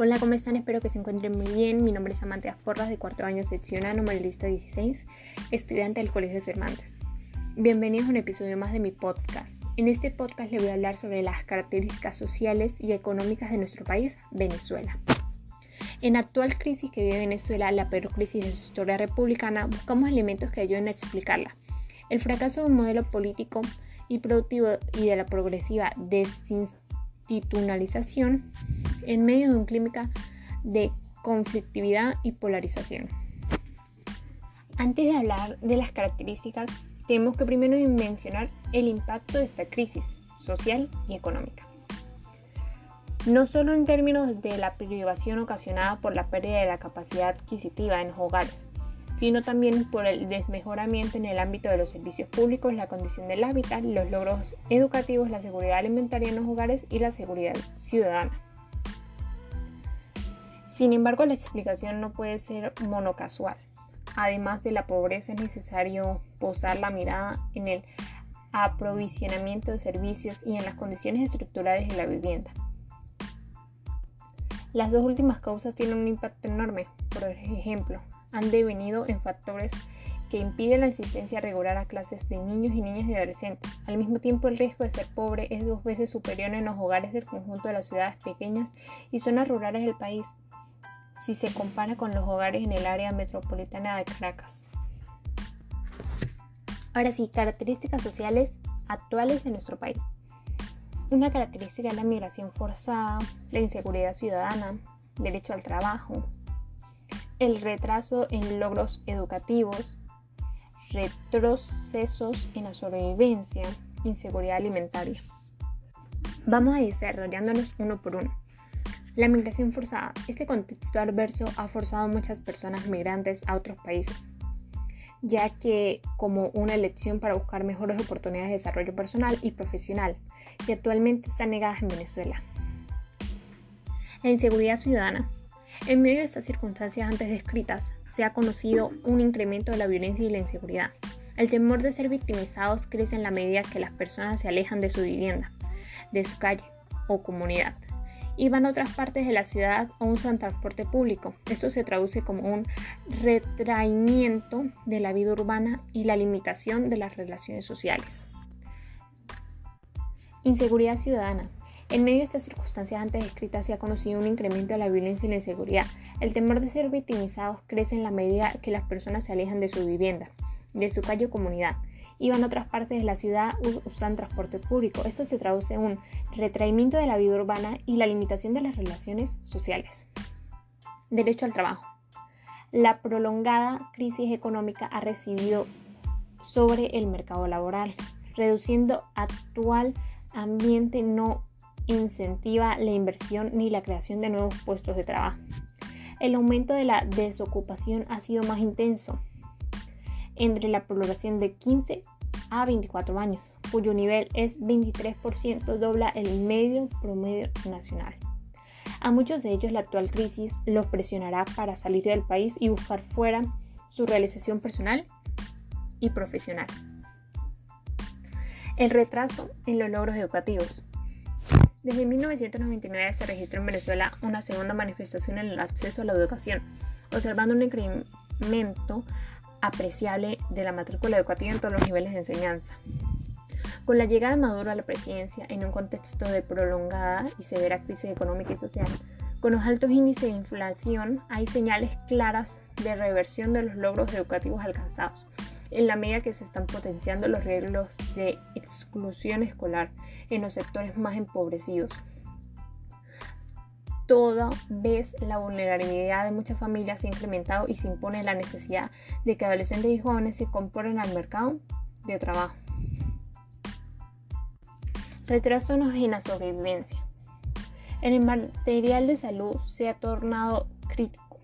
Hola, ¿cómo están? Espero que se encuentren muy bien. Mi nombre es Amantea Forras, de cuarto año sección A, lista 16, estudiante del Colegio Cervantes. Bienvenidos a un episodio más de mi podcast. En este podcast les voy a hablar sobre las características sociales y económicas de nuestro país, Venezuela. En la actual crisis que vive Venezuela, la peor crisis de su historia republicana, buscamos elementos que ayuden a explicarla. El fracaso de un modelo político y productivo y de la progresiva desinstitucionalización en medio de un clima de conflictividad y polarización. Antes de hablar de las características, tenemos que primero mencionar el impacto de esta crisis social y económica. No solo en términos de la privación ocasionada por la pérdida de la capacidad adquisitiva en los hogares, sino también por el desmejoramiento en el ámbito de los servicios públicos, la condición del hábitat, los logros educativos, la seguridad alimentaria en los hogares y la seguridad ciudadana. Sin embargo, la explicación no puede ser monocasual. Además de la pobreza, es necesario posar la mirada en el aprovisionamiento de servicios y en las condiciones estructurales de la vivienda. Las dos últimas causas tienen un impacto enorme. Por ejemplo, han devenido en factores que impiden la asistencia regular a clases de niños y niñas y adolescentes. Al mismo tiempo, el riesgo de ser pobre es dos veces superior en los hogares del conjunto de las ciudades pequeñas y zonas rurales del país, si se compara con los hogares en el área metropolitana de Caracas. Ahora sí, características sociales actuales de nuestro país. Una característica es la migración forzada, la inseguridad ciudadana, derecho al trabajo, el retraso en logros educativos, retrocesos en la sobrevivencia, inseguridad alimentaria. Vamos a ir desarrollándonos uno por uno. La migración forzada. Este contexto adverso ha forzado a muchas personas migrantes a otros países, ya que como una elección para buscar mejores oportunidades de desarrollo personal y profesional, que actualmente están negadas en Venezuela. La inseguridad ciudadana. En medio de estas circunstancias antes descritas, se ha conocido un incremento de la violencia y la inseguridad. El temor de ser victimizados crece en la medida que las personas se alejan de su vivienda, de su calle o comunidad y van a otras partes de la ciudad o usan transporte público. Esto se traduce como un retraimiento de la vida urbana y la limitación de las relaciones sociales. Inseguridad ciudadana. En medio de estas circunstancias antes descritas se ha conocido un incremento de la violencia y la inseguridad. El temor de ser victimizados crece en la medida que las personas se alejan de su vivienda, de su calle o comunidad iban a otras partes de la ciudad usan transporte público. Esto se traduce en un retraimiento de la vida urbana y la limitación de las relaciones sociales. Derecho al trabajo. La prolongada crisis económica ha recibido sobre el mercado laboral, reduciendo actual ambiente no incentiva la inversión ni la creación de nuevos puestos de trabajo. El aumento de la desocupación ha sido más intenso, entre la población de 15 a 24 años, cuyo nivel es 23%, dobla el medio promedio nacional. A muchos de ellos la actual crisis los presionará para salir del país y buscar fuera su realización personal y profesional. El retraso en los logros educativos. Desde 1999 se registró en Venezuela una segunda manifestación en el acceso a la educación, observando un incremento apreciable de la matrícula educativa en todos los niveles de enseñanza. Con la llegada de Maduro a la presidencia en un contexto de prolongada y severa crisis económica y social, con los altos índices de inflación, hay señales claras de reversión de los logros educativos alcanzados, en la medida que se están potenciando los riesgos de exclusión escolar en los sectores más empobrecidos, toda vez la vulnerabilidad de muchas familias se ha incrementado y se impone la necesidad de que adolescentes y jóvenes se componen al mercado de trabajo. Retraso en la sobrevivencia. En el material de salud se ha tornado crítico,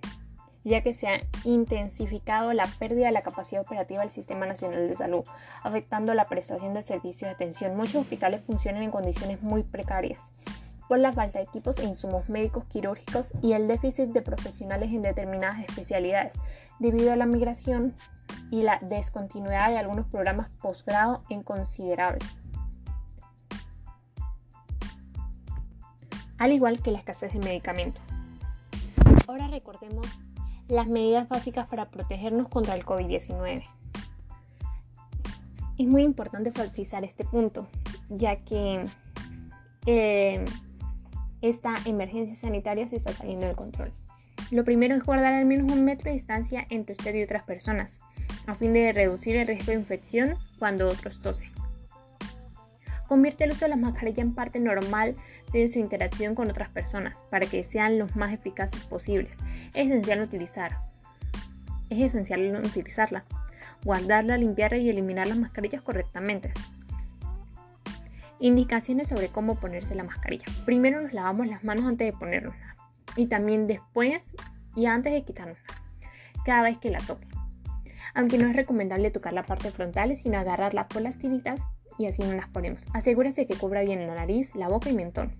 ya que se ha intensificado la pérdida de la capacidad operativa del Sistema Nacional de Salud, afectando la prestación de servicios de atención. Muchos hospitales funcionan en condiciones muy precarias por la falta de equipos e insumos médicos quirúrgicos y el déficit de profesionales en determinadas especialidades, debido a la migración y la descontinuidad de algunos programas posgrado en considerable. Al igual que la escasez de medicamentos. Ahora recordemos las medidas básicas para protegernos contra el COVID-19. Es muy importante enfatizar este punto, ya que eh, esta emergencia sanitaria se está saliendo del control. Lo primero es guardar al menos un metro de distancia entre usted y otras personas, a fin de reducir el riesgo de infección cuando otros tosen. Convierte el uso de las mascarillas en parte normal de su interacción con otras personas, para que sean los más eficaces posibles. Es esencial utilizar. Es esencial utilizarla, guardarla, limpiarla y eliminar las mascarillas correctamente. Indicaciones sobre cómo ponerse la mascarilla. Primero nos lavamos las manos antes de ponernosla y también después y antes de quitárnosla, cada vez que la toque. Aunque no es recomendable tocar la parte frontal, sino agarrarla por las tiritas y así no las ponemos. Asegúrese que cubra bien la nariz, la boca y mentón.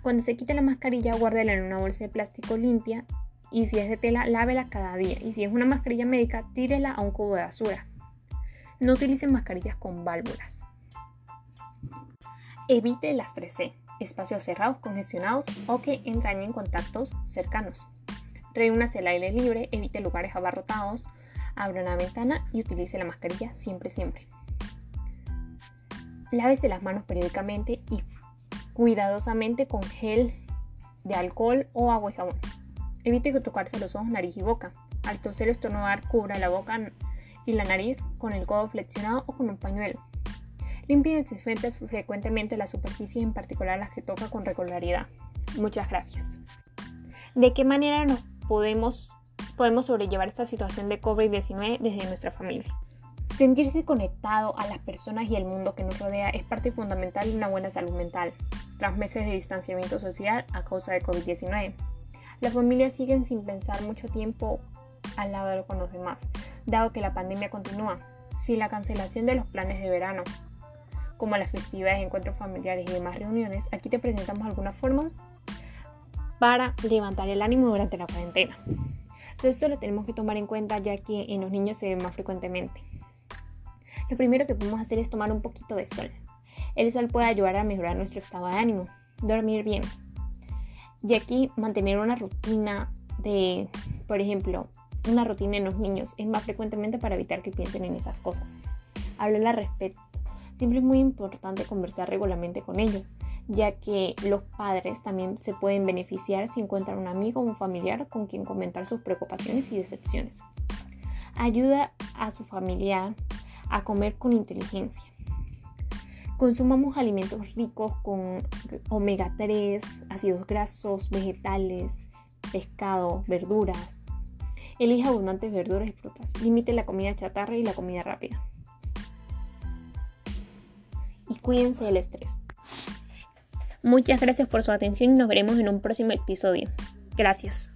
Cuando se quite la mascarilla, guárdela en una bolsa de plástico limpia y si es de tela, lávela cada día. Y si es una mascarilla médica, tírela a un cubo de basura. No utilicen mascarillas con válvulas. Evite las 3C, espacios cerrados, congestionados o que entrañen contactos cercanos. Reúnase al aire libre, evite lugares abarrotados, abra una ventana y utilice la mascarilla siempre, siempre. Lávese las manos periódicamente y cuidadosamente con gel de alcohol o agua y jabón. Evite tocarse los ojos, nariz y boca. Al toser estornudar, cubra la boca y la nariz con el codo flexionado o con un pañuelo. Limpie frecuentemente las superficies, en particular las que toca con regularidad. Muchas gracias. ¿De qué manera nos podemos, podemos sobrellevar esta situación de COVID-19 desde nuestra familia? Sentirse conectado a las personas y el mundo que nos rodea es parte fundamental de una buena salud mental, tras meses de distanciamiento social a causa de COVID-19. Las familias siguen sin pensar mucho tiempo al lado con los demás, dado que la pandemia continúa. Si la cancelación de los planes de verano, como las festividades, encuentros familiares y demás reuniones, aquí te presentamos algunas formas para levantar el ánimo durante la cuarentena. Todo esto lo tenemos que tomar en cuenta ya que en los niños se ve más frecuentemente. Lo primero que podemos hacer es tomar un poquito de sol. El sol puede ayudar a mejorar nuestro estado de ánimo, dormir bien. Y aquí mantener una rutina de, por ejemplo, una rutina en los niños es más frecuentemente para evitar que piensen en esas cosas. Hablar al respecto Siempre es muy importante conversar regularmente con ellos, ya que los padres también se pueden beneficiar si encuentran un amigo o un familiar con quien comentar sus preocupaciones y decepciones. Ayuda a su familiar a comer con inteligencia. Consumamos alimentos ricos con omega 3, ácidos grasos, vegetales, pescado, verduras. Elija abundantes verduras y frutas. Limite la comida chatarra y la comida rápida cuídense del estrés. Muchas gracias por su atención y nos veremos en un próximo episodio. Gracias.